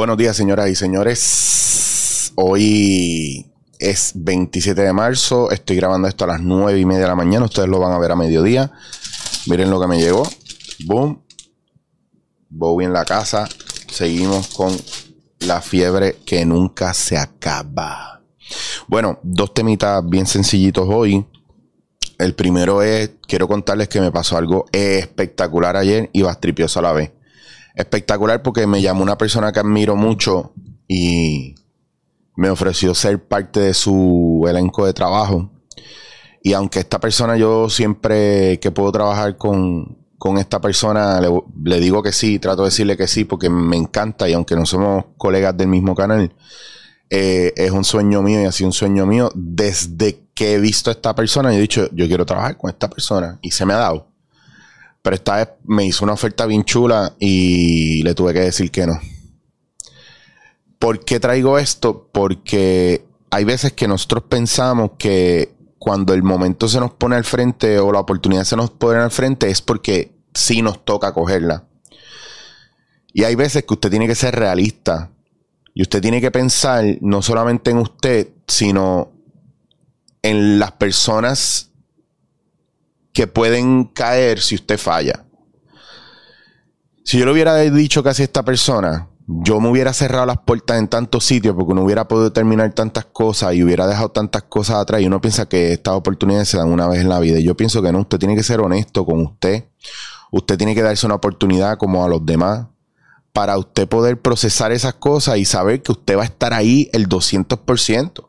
Buenos días, señoras y señores. Hoy es 27 de marzo. Estoy grabando esto a las 9 y media de la mañana. Ustedes lo van a ver a mediodía. Miren lo que me llegó. Boom. Bowie en la casa. Seguimos con la fiebre que nunca se acaba. Bueno, dos temitas bien sencillitos hoy. El primero es, quiero contarles que me pasó algo espectacular ayer y bastripioso a la vez espectacular porque me llamó una persona que admiro mucho y me ofreció ser parte de su elenco de trabajo. Y aunque esta persona, yo siempre que puedo trabajar con, esta persona, le, digo que sí, trato de decirle que sí porque me encanta y aunque no somos colegas del mismo canal, eh, es un sueño mío y ha sido un sueño mío desde que he visto a esta persona. Yo he dicho, yo quiero trabajar con esta persona y se me ha dado. Pero esta vez me hizo una oferta bien chula y le tuve que decir que no. ¿Por qué traigo esto? Porque hay veces que nosotros pensamos que cuando el momento se nos pone al frente o la oportunidad se nos pone al frente es porque sí nos toca cogerla. Y hay veces que usted tiene que ser realista. Y usted tiene que pensar no solamente en usted, sino en las personas que pueden caer si usted falla. Si yo le hubiera dicho casi a esta persona, yo me hubiera cerrado las puertas en tantos sitios porque no hubiera podido terminar tantas cosas y hubiera dejado tantas cosas atrás. Y uno piensa que estas oportunidades se dan una vez en la vida. Y yo pienso que no, usted tiene que ser honesto con usted. Usted tiene que darse una oportunidad como a los demás para usted poder procesar esas cosas y saber que usted va a estar ahí el 200%.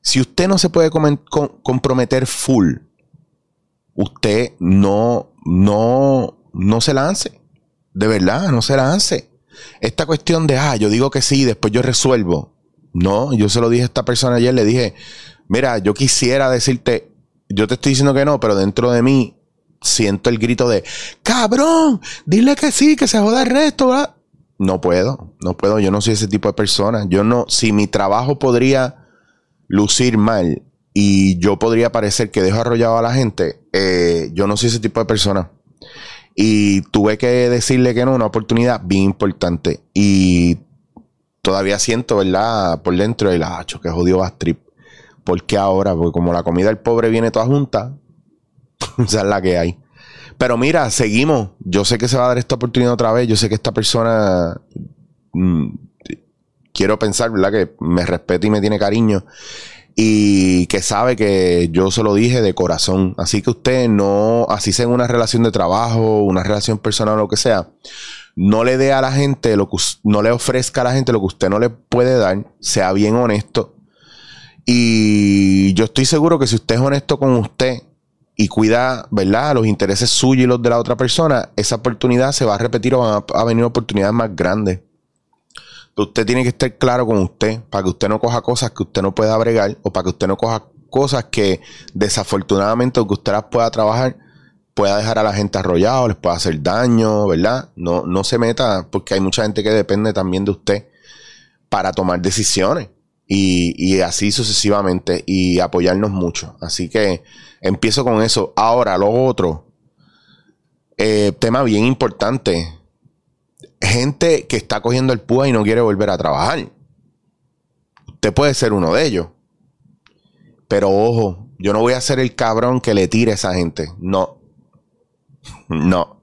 Si usted no se puede comprometer full usted no, no, no se lance. De verdad, no se lance. Esta cuestión de, ah, yo digo que sí, después yo resuelvo. No, yo se lo dije a esta persona ayer, le dije, mira, yo quisiera decirte, yo te estoy diciendo que no, pero dentro de mí siento el grito de, cabrón, dile que sí, que se joda el resto, ¿verdad? No puedo, no puedo, yo no soy ese tipo de persona. Yo no, si mi trabajo podría lucir mal y yo podría parecer que dejo arrollado a la gente, eh, yo no soy ese tipo de persona. Y tuve que decirle que no, una oportunidad bien importante. Y todavía siento, ¿verdad? Por dentro el hacho, que jodido Bastrip. ¿Por qué ahora? Porque como la comida del pobre viene toda junta, esa es la que hay. Pero mira, seguimos. Yo sé que se va a dar esta oportunidad otra vez. Yo sé que esta persona, mm, quiero pensar, ¿verdad? Que me respeta y me tiene cariño y que sabe que yo se lo dije de corazón. Así que usted no, así sea en una relación de trabajo, una relación personal lo que sea, no le dé a la gente lo que no le ofrezca a la gente lo que usted no le puede dar, sea bien honesto. Y yo estoy seguro que si usted es honesto con usted y cuida, ¿verdad?, los intereses suyos y los de la otra persona, esa oportunidad se va a repetir o van a venir oportunidades más grandes usted tiene que estar claro con usted para que usted no coja cosas que usted no pueda bregar o para que usted no coja cosas que desafortunadamente, aunque usted las pueda trabajar, pueda dejar a la gente arrollado, les pueda hacer daño, ¿verdad? No, no se meta porque hay mucha gente que depende también de usted para tomar decisiones y, y así sucesivamente y apoyarnos mucho. Así que empiezo con eso. Ahora, lo otro, eh, tema bien importante gente que está cogiendo el púa y no quiere volver a trabajar. Usted puede ser uno de ellos. Pero ojo, yo no voy a ser el cabrón que le tire a esa gente. No. No.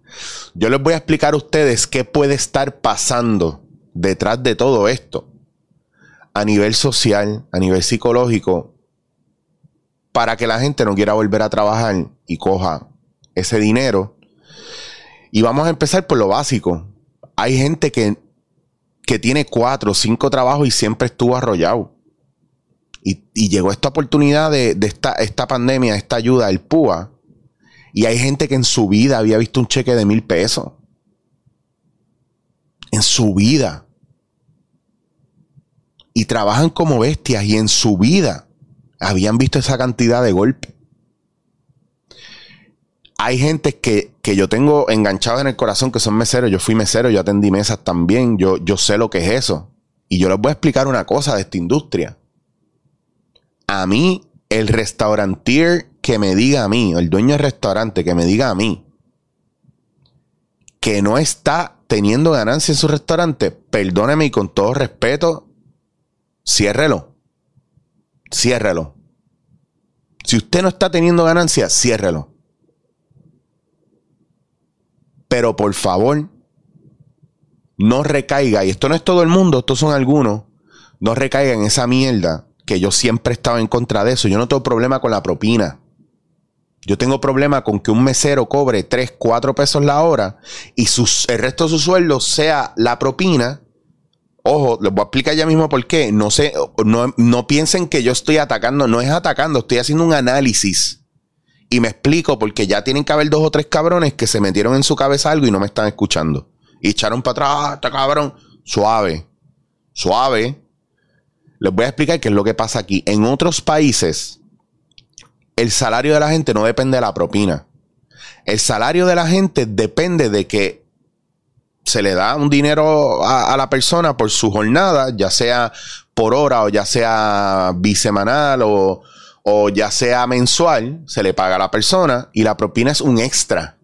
Yo les voy a explicar a ustedes qué puede estar pasando detrás de todo esto. A nivel social, a nivel psicológico, para que la gente no quiera volver a trabajar y coja ese dinero. Y vamos a empezar por lo básico hay gente que, tiene cuatro o cinco trabajos y siempre estuvo arrollado. Y, llegó esta oportunidad de, esta, esta, pandemia, esta ayuda, el PUA. Y hay gente que en su vida había visto un cheque de mil pesos. En su vida. Y trabajan como bestias y en su vida habían visto esa cantidad de golpes hay gente que, yo tengo enganchado en el corazón que son meseros. Yo fui mesero, yo atendí mesas también. Yo, yo sé lo que es eso. Y yo les voy a explicar una cosa de esta industria. A mí, el restaurantier que me diga a mí, el dueño del restaurante que me diga a mí, que no está teniendo ganancia en su restaurante, perdóneme y con todo respeto, ciérrelo. Ciérrelo. Si usted no está teniendo ganancia, ciérrelo. Pero por favor, no recaiga, y esto no es todo el mundo, estos son algunos, no recaiga en esa mierda que yo siempre he estado en contra de eso. Yo no tengo problema con la propina. Yo tengo problema con que un mesero cobre 3, 4 pesos la hora y el resto de su sueldo sea la propina. Ojo, les voy a explicar ya mismo por qué. No no, no piensen que yo estoy atacando, no es atacando, estoy haciendo un análisis. Y me explico porque ya tienen que haber dos o tres cabrones que se metieron en su cabeza algo y no me están escuchando. Y echaron para atrás, ah, está cabrón. Suave, suave. Les voy a explicar qué es lo que pasa aquí. En otros países, el salario de la gente no depende de la propina. El salario de la gente depende de que se le da un dinero a, la persona por su jornada, ya sea por hora o ya sea bisemanal o, o ya sea mensual, se le paga a la persona y la propina es un extra.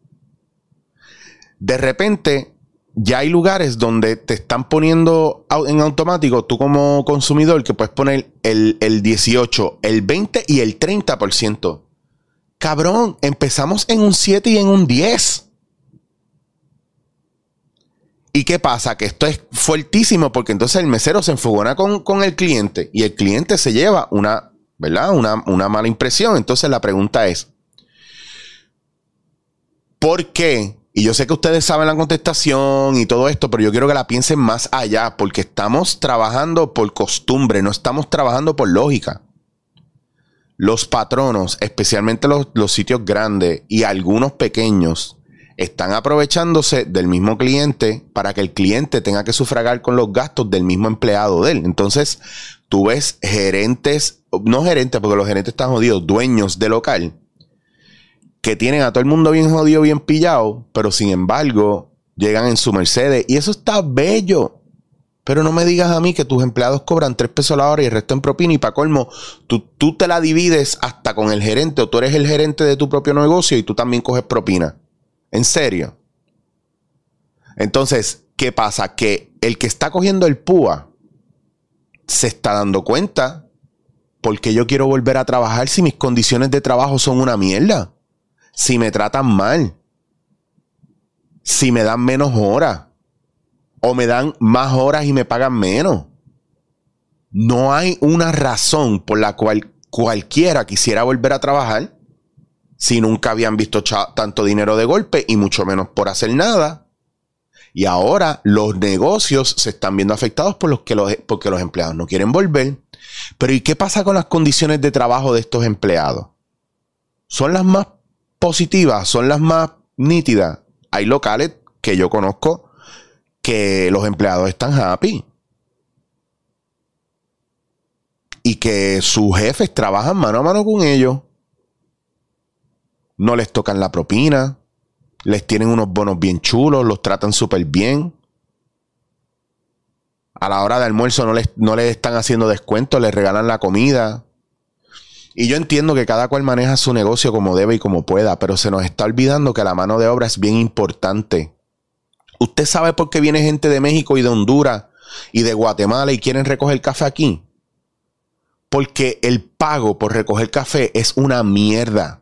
De repente, ya hay lugares donde te están poniendo en automático, tú como consumidor, que puedes poner el, 18, el 20 y el 30%. Cabrón, empezamos en un 7 y en un 10. ¿Y qué pasa? Que esto es fuertísimo porque entonces el mesero se enfogona con, con el cliente y el cliente se lleva una, ¿verdad? Una, una mala impresión. Entonces la pregunta es, ¿por qué y yo sé que ustedes saben la contestación y todo esto, pero yo quiero que la piensen más allá, porque estamos trabajando por costumbre, no estamos trabajando por lógica. Los patronos, especialmente los, sitios grandes y algunos pequeños, están aprovechándose del mismo cliente para que el cliente tenga que sufragar con los gastos del mismo empleado de él. Entonces, tú ves gerentes, no gerentes, porque los gerentes están jodidos, dueños de local que tienen a todo el mundo bien jodido, bien pillado, pero sin embargo llegan en su Mercedes y eso está bello. Pero no me digas a mí que tus empleados cobran 3 pesos la hora y el resto en propina y para colmo, tú, tú te la divides hasta con el gerente o tú eres el gerente de tu propio negocio y tú también coges propina. ¿En serio? Entonces, ¿qué pasa? Que el que está cogiendo el púa se está dando cuenta porque yo quiero volver a trabajar si mis condiciones de trabajo son una mierda si me tratan mal, si me dan menos horas o me dan más horas y me pagan menos. No hay una razón por la cual cualquiera quisiera volver a trabajar si nunca habían visto tanto dinero de golpe y mucho menos por hacer nada. Y ahora los negocios se están viendo afectados por los que los, porque los empleados no quieren volver. Pero ¿y qué pasa con las condiciones de trabajo de estos empleados? Son las más positivas son las más nítidas. Hay locales que yo conozco que los empleados están happy. Y que sus jefes trabajan mano a mano con ellos. No les tocan la propina. Les tienen unos bonos bien chulos. Los tratan súper bien. A la hora de almuerzo no les, no les están haciendo descuento. Les regalan la comida. Y yo entiendo que cada cual maneja su negocio como debe y como pueda, pero se nos está olvidando que la mano de obra es bien importante. ¿Usted sabe por qué viene gente de México y de Honduras y de Guatemala y quieren recoger café aquí? Porque el pago por recoger café es una mierda.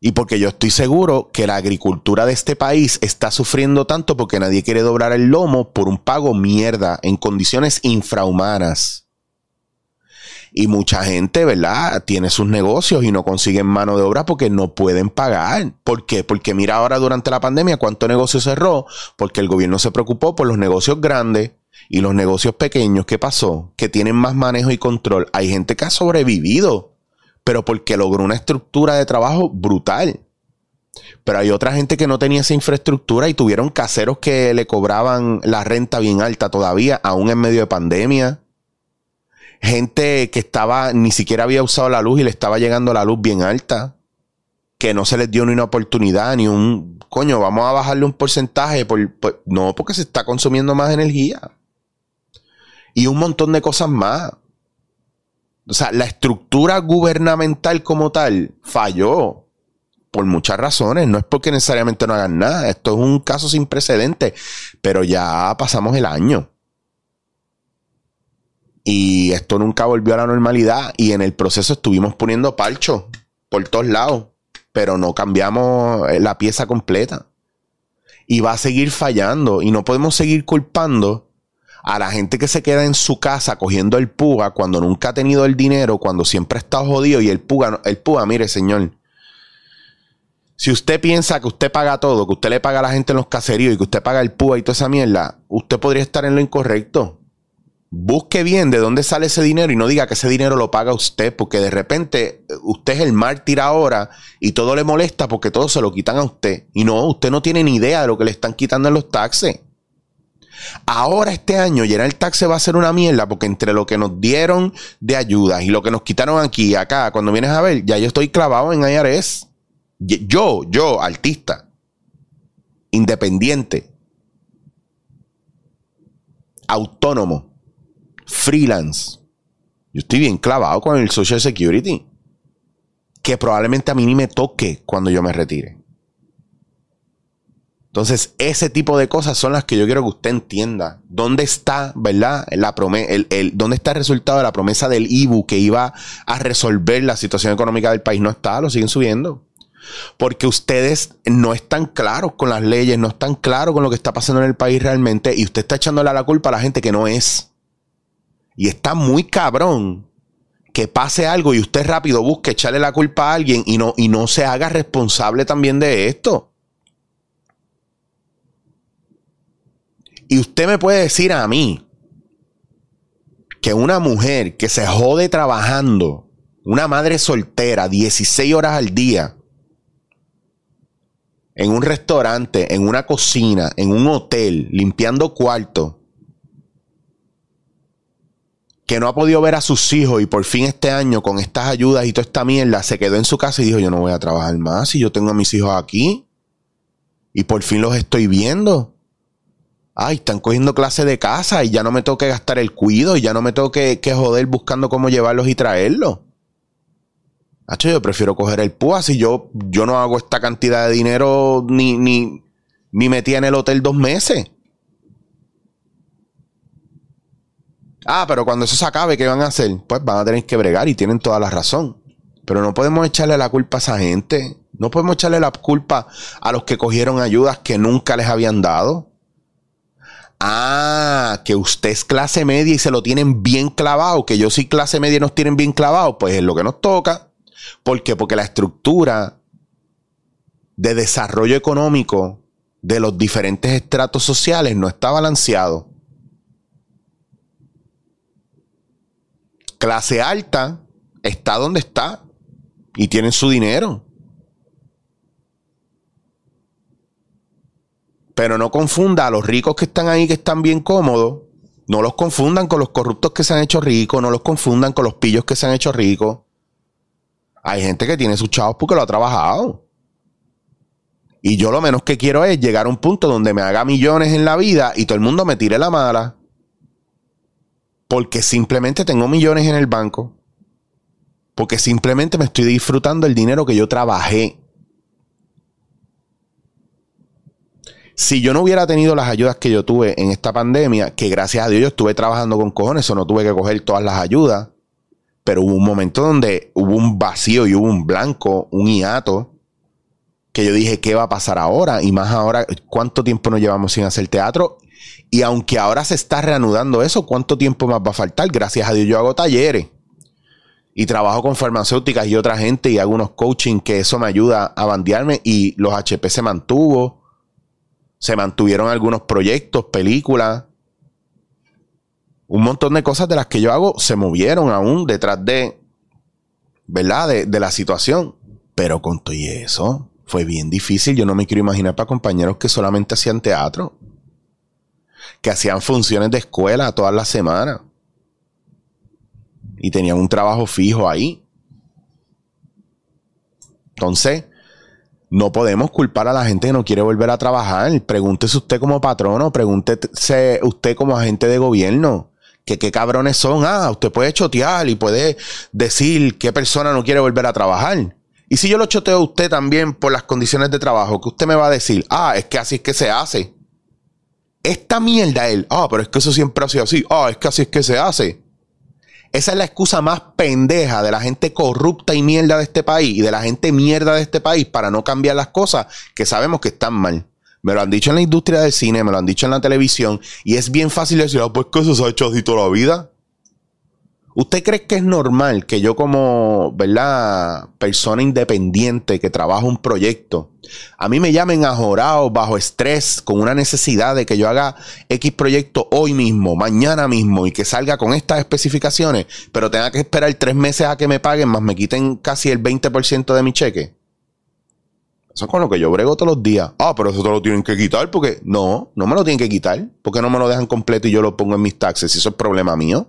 Y porque yo estoy seguro que la agricultura de este país está sufriendo tanto porque nadie quiere doblar el lomo por un pago mierda en condiciones infrahumanas. Y mucha gente, ¿verdad? Tiene sus negocios y no consiguen mano de obra porque no pueden pagar. ¿Por qué? Porque mira ahora durante la pandemia cuánto negocio cerró, porque el gobierno se preocupó por los negocios grandes y los negocios pequeños. ¿Qué pasó? Que tienen más manejo y control. Hay gente que ha sobrevivido, pero porque logró una estructura de trabajo brutal. Pero hay otra gente que no tenía esa infraestructura y tuvieron caseros que le cobraban la renta bien alta todavía, aún en medio de pandemia gente que estaba, ni siquiera había usado la luz y le estaba llegando la luz bien alta, que no se les dio ni una oportunidad, ni un, coño, vamos a bajarle un porcentaje, por, no, porque se está consumiendo más energía. Y un montón de cosas más. O sea, la estructura gubernamental como tal falló. por muchas razones. No es porque necesariamente no hagan nada. Esto es un caso sin precedentes. Pero ya pasamos el año. Y esto nunca volvió a la normalidad. Y en el proceso estuvimos poniendo palcho por todos lados. Pero no cambiamos eh, la pieza completa. Y va a seguir fallando. Y no podemos seguir culpando a la gente que se queda en su casa cogiendo el puga cuando nunca ha tenido el dinero, cuando siempre ha estado jodido y el puga, el puga, mire señor, si usted piensa que usted paga todo, que usted le paga a la gente en los caseríos y que usted paga el puga y toda esa mierda, usted podría estar en lo incorrecto. Busque bien de dónde sale ese dinero y no diga que ese dinero lo paga usted, porque de repente usted es el mártir ahora y todo le molesta porque todo se lo quitan a usted. Y no, usted no tiene ni idea de lo que le están quitando en los taxes. Ahora este año llenar el taxe va a ser una mierda porque entre lo que nos dieron de ayudas y lo que nos quitaron aquí acá, cuando vienes a ver, ya yo estoy clavado en IRS. Yo, yo, artista, independiente, autónomo, freelance. Yo estoy bien clavado con el Social Security. Que probablemente a mí ni me toque cuando yo me retire. Entonces, ese tipo de cosas son las que yo quiero que usted entienda. ¿Dónde está, verdad? La el, ¿Dónde está el resultado de la promesa del IBU que iba a resolver la situación económica del país? No está, lo siguen subiendo. Porque ustedes no están claros con las leyes, no están claros con lo que está pasando en el país realmente y usted está echándole la culpa a la gente que no es. Y está muy cabrón que pase algo y usted rápido busque echarle la culpa a alguien y no, y no se haga responsable también de esto. Y usted me puede decir a mí que una mujer que se jode trabajando, una madre soltera, 16 horas al día, en un restaurante, en una cocina, en un hotel, limpiando cuarto, que no ha podido ver a sus hijos y por fin este año con estas ayudas y toda esta mierda se quedó en su casa y dijo, yo no voy a trabajar más si yo tengo a mis hijos aquí y por fin los estoy viendo ay, están cogiendo clase de casa y ya no me tengo que gastar el cuido y ya no me tengo que, joder buscando cómo llevarlos y traerlos. Hacho, yo prefiero coger el púa si yo, yo no hago esta cantidad de dinero ni, ni, ni metí en el hotel dos meses. Ah, pero cuando eso se acabe, ¿qué van a hacer? Pues van a tener que bregar y tienen toda la razón. Pero no podemos echarle la culpa a esa gente. No podemos echarle la culpa a los que cogieron ayudas que nunca les habían dado. Ah, que usted es clase media y se lo tienen bien clavado, que yo soy clase media y nos tienen bien clavado, pues es lo que nos toca. ¿Por qué? Porque la estructura de desarrollo económico de los diferentes estratos sociales no está balanceado. Clase alta está donde está y tienen su dinero. Pero no confunda a los ricos que están ahí, que están bien cómodos, no los confundan con los corruptos que se han hecho ricos, no los confundan con los pillos que se han hecho ricos. Hay gente que tiene sus chavos porque lo ha trabajado. Y yo lo menos que quiero es llegar a un punto donde me haga millones en la vida y todo el mundo me tire la mala. Porque simplemente tengo millones en el banco. Porque simplemente me estoy disfrutando el dinero que yo trabajé. Si yo no hubiera tenido las ayudas que yo tuve en esta pandemia, que gracias a Dios yo estuve trabajando con cojones, o no tuve que coger todas las ayudas, pero hubo un momento donde hubo un vacío y hubo un blanco, un hiato, que yo dije, ¿qué va a pasar ahora? Y más ahora, ¿cuánto tiempo nos llevamos sin hacer teatro? Y aunque ahora se está reanudando eso, ¿cuánto tiempo más va a faltar? Gracias a Dios yo hago talleres y trabajo con farmacéuticas y otra gente y hago unos coaching que eso me ayuda a bandearme y los HP se mantuvo se mantuvieron algunos proyectos, películas. Un montón de cosas de las que yo hago se movieron aún detrás de, ¿verdad? De, la situación. Pero con todo y eso, fue bien difícil. Yo no me quiero imaginar para compañeros que solamente hacían teatro. Que hacían funciones de escuela todas las semanas. Y tenían un trabajo fijo ahí. Entonces, no podemos culpar a la gente que no quiere volver a trabajar. Pregúntese usted como patrono, pregúntese usted como agente de gobierno. Que qué cabrones son. Ah, usted puede chotear y puede decir qué persona no quiere volver a trabajar. Y si yo lo choteo a usted también por las condiciones de trabajo, que usted me va a decir, ah, es que así es que se hace. Esta mierda, él, ah, pero es que eso siempre ha sido así, ah, es que así es que se hace. Esa es la excusa más pendeja de la gente corrupta y mierda de este país y de la gente mierda de este país para no cambiar las cosas que sabemos que están mal. Me lo han dicho en la industria del cine, me lo han dicho en la televisión y es bien fácil decir, ah, pues que eso se ha hecho así toda la vida. ¿Usted cree que es normal que yo como, ¿verdad? Persona independiente que trabaja un proyecto, a mí me llamen ajorado, bajo estrés, con una necesidad de que yo haga X proyecto hoy mismo, mañana mismo y que salga con estas especificaciones, pero tenga que esperar tres meses a que me paguen, más me quiten casi el 20% de mi cheque? Eso es con lo que yo brego todos los días. Ah, pero eso te lo tienen que quitar porque no, no me lo tienen que quitar. porque no me lo dejan completo y yo lo pongo en mis taxes? Eso es problema mío.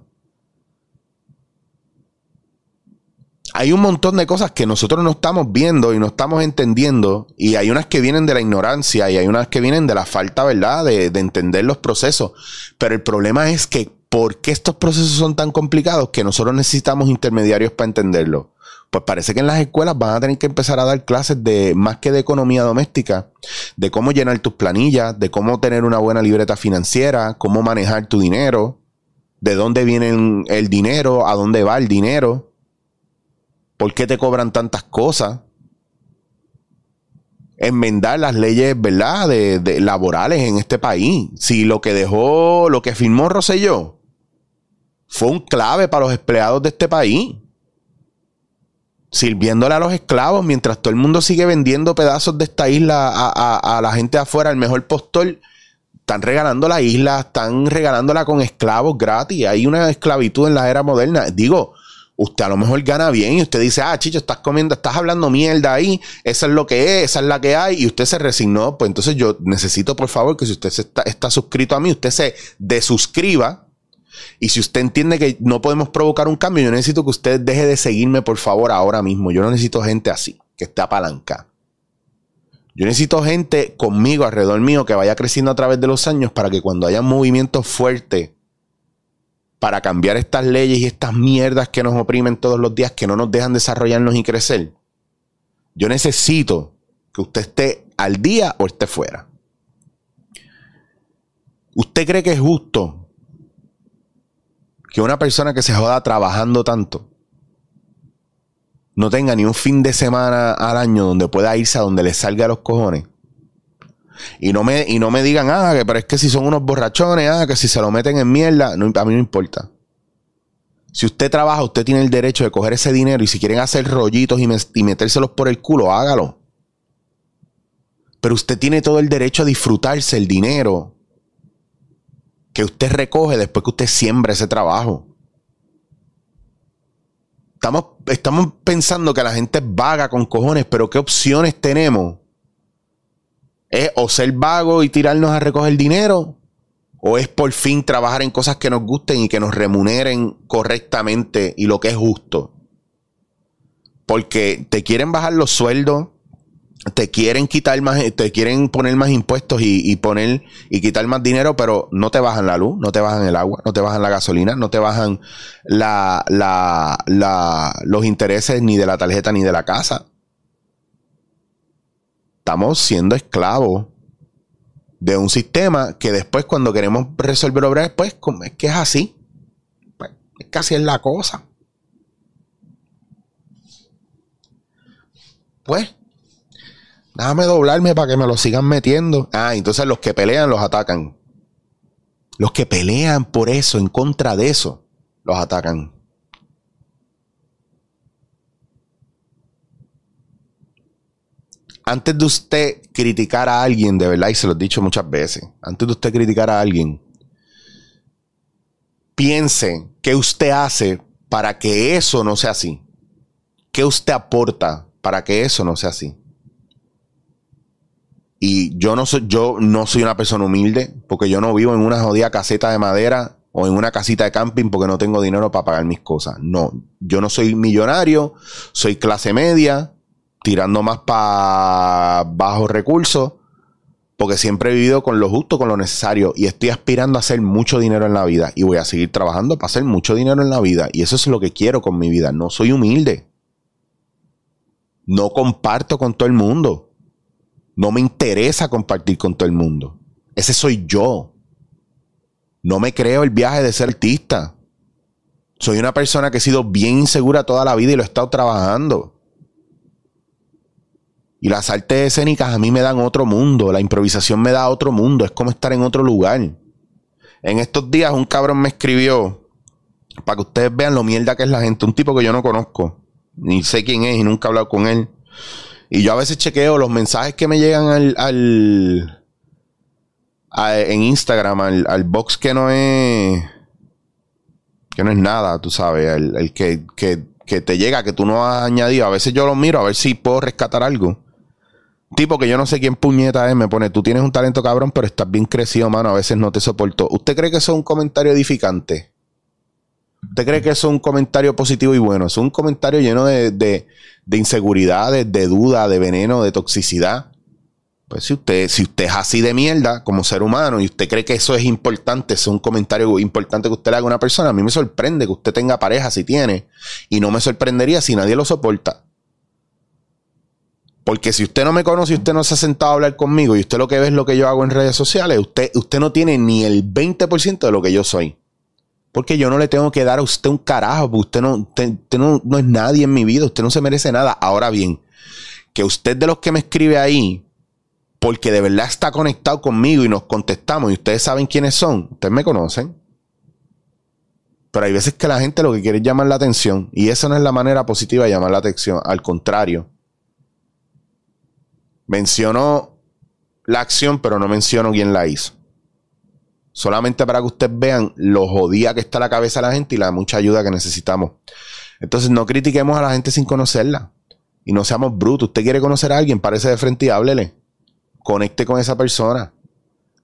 Hay un montón de cosas que nosotros no estamos viendo y no estamos entendiendo. Y hay unas que vienen de la ignorancia y hay unas que vienen de la falta, ¿verdad?, de, entender los procesos. Pero el problema es que, ¿por qué estos procesos son tan complicados que nosotros necesitamos intermediarios para entenderlo? Pues parece que en las escuelas van a tener que empezar a dar clases de más que de economía doméstica, de cómo llenar tus planillas, de cómo tener una buena libreta financiera, cómo manejar tu dinero, de dónde viene el dinero, a dónde va el dinero ¿Por qué te cobran tantas cosas? Enmendar las leyes, ¿verdad? De, laborales en este país. Si lo que dejó, lo que firmó Roselló fue un clave para los empleados de este país. Sirviéndole a los esclavos mientras todo el mundo sigue vendiendo pedazos de esta isla a, a la gente de afuera, el mejor postor están regalando la isla, están regalándola con esclavos gratis. Hay una esclavitud en la era moderna. Digo, usted a lo mejor gana bien y usted dice, ah, chicho, estás comiendo, estás hablando mierda ahí, esa es lo que es, esa es la que hay, y usted se resignó, pues entonces yo necesito, por favor, que si usted está, está suscrito a mí, usted se desuscriba. Y si usted entiende que no podemos provocar un cambio, yo necesito que usted deje de seguirme, por favor, ahora mismo. Yo no necesito gente así, que esté apalancada. Yo necesito gente conmigo, alrededor mío, que vaya creciendo a través de los años para que cuando haya movimientos fuertes para cambiar estas leyes y estas mierdas que nos oprimen todos los días, que no nos dejan desarrollarnos y crecer. Yo necesito que usted esté al día o esté fuera. ¿Usted cree que es justo que una persona que se joda trabajando tanto no tenga ni un fin de semana al año donde pueda irse a donde le salga los cojones? Y no me, y no me digan, ah, que, pero es que si son unos borrachones, ah, que si se lo meten en mierda, a mí no importa. Si usted trabaja, usted tiene el derecho de coger ese dinero y si quieren hacer rollitos y, metérselos por el culo, hágalo. Pero usted tiene todo el derecho a disfrutarse el dinero que usted recoge después que usted siembra ese trabajo. Estamos, estamos pensando que la gente es vaga con cojones, pero ¿qué opciones tenemos ¿Es o ser vago y tirarnos a recoger dinero? ¿O es por fin trabajar en cosas que nos gusten y que nos remuneren correctamente y lo que es justo? Porque te quieren bajar los sueldos, te quieren quitar más, te quieren poner más impuestos y, poner y quitar más dinero, pero no te bajan la luz, no te bajan el agua, no te bajan la gasolina, no te bajan la, los intereses ni de la tarjeta ni de la casa estamos siendo esclavos de un sistema que después cuando queremos resolver obras, pues es que es así. Pues, es casi es la cosa. Pues, déjame doblarme para que me lo sigan metiendo. Ah, entonces los que pelean los atacan. Los que pelean por eso, en contra de eso, los atacan. Antes de usted criticar a alguien, de verdad, y se lo he dicho muchas veces, antes de usted criticar a alguien, piense qué usted hace para que eso no sea así. ¿Qué usted aporta para que eso no sea así? Y yo no soy, yo no soy una persona humilde, porque yo no vivo en una jodida caseta de madera o en una casita de camping porque no tengo dinero para pagar mis cosas. No, yo no soy millonario, soy clase media, tirando más para bajos recursos, porque siempre he vivido con lo justo, con lo necesario, y estoy aspirando a hacer mucho dinero en la vida, y voy a seguir trabajando para hacer mucho dinero en la vida, y eso es lo que quiero con mi vida, no soy humilde. No comparto con todo el mundo. No me interesa compartir con todo el mundo. Ese soy yo. No me creo el viaje de ser artista. Soy una persona que he sido bien insegura toda la vida y lo he estado trabajando. Y las artes escénicas a mí me dan otro mundo. La improvisación me da otro mundo. Es como estar en otro lugar. En estos días un cabrón me escribió para que ustedes vean lo mierda que es la gente. Un tipo que yo no conozco. Ni sé quién es y nunca he hablado con él. Y yo a veces chequeo los mensajes que me llegan al, en Instagram, al, box que no es que no es nada, tú sabes, el, que, que, te llega, que tú no has añadido. A veces yo lo miro a ver si puedo rescatar algo. Tipo que yo no sé quién puñeta es, me pone, tú tienes un talento cabrón, pero estás bien crecido, mano, a veces no te soporto. ¿Usted cree que eso es un comentario edificante? ¿Usted cree que eso es un comentario positivo y bueno? Es un comentario lleno de, de, de inseguridades, de duda, de veneno, de toxicidad. Pues si usted, si usted es así de mierda como ser humano y usted cree que eso es importante, es un comentario importante que usted le haga a una persona, a mí me sorprende que usted tenga pareja si tiene y no me sorprendería si nadie lo soporta. Porque si usted no me conoce y usted no se ha sentado a hablar conmigo y usted lo que ve es lo que yo hago en redes sociales, usted, usted no tiene ni el 20% de lo que yo soy. Porque yo no le tengo que dar a usted un carajo, porque usted, no, no es nadie en mi vida, usted no se merece nada. Ahora bien, que usted de los que me escribe ahí porque de verdad está conectado conmigo y nos contestamos y ustedes saben quiénes son, ustedes me conocen. Pero hay veces que la gente lo que quiere es llamar la atención y esa no es la manera positiva de llamar la atención, al contrario. Menciono la acción, pero no menciono quién la hizo. Solamente para que ustedes vean lo jodida que está la cabeza de la gente y la mucha ayuda que necesitamos. Entonces no critiquemos a la gente sin conocerla. Y no seamos brutos. Usted quiere conocer a alguien, parece de frente y háblele conecte con esa persona.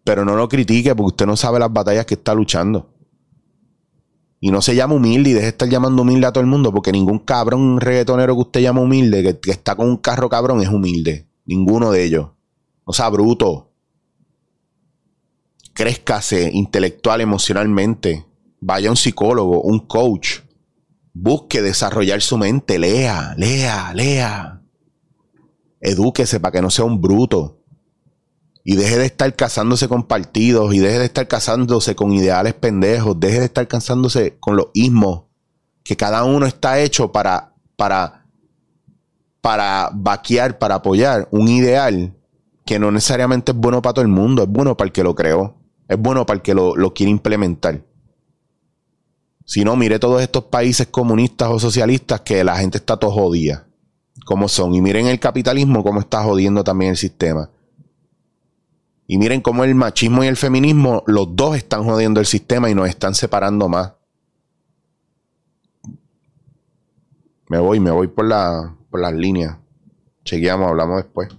Pero no lo critique porque usted no sabe las batallas que está luchando. Y no se llama humilde y deje de estar llamando humilde a todo el mundo porque ningún cabrón reggaetonero que usted llama humilde, que está con un carro cabrón, es humilde. Ninguno de ellos. O sea, bruto. Crézcase intelectual, emocionalmente. Vaya a un psicólogo, un coach. Busque desarrollar su mente. Lea, lea, lea. Edúquese para que no sea un bruto y deje de estar casándose con partidos y deje de estar casándose con ideales pendejos, deje de estar casándose con los ismos, que cada uno está hecho para, para, para vaquear, para apoyar un ideal que no necesariamente es bueno para todo el mundo, es bueno para el que lo creó, es bueno para el que lo, quiere implementar. Si no, mire todos estos países comunistas o socialistas que la gente está todo jodida, como son. Y miren el capitalismo, cómo está jodiendo también el sistema. Y miren cómo el machismo y el feminismo, los dos están jodiendo el sistema y nos están separando más. Me voy, me voy por, la, las líneas. Chequeamos, hablamos después.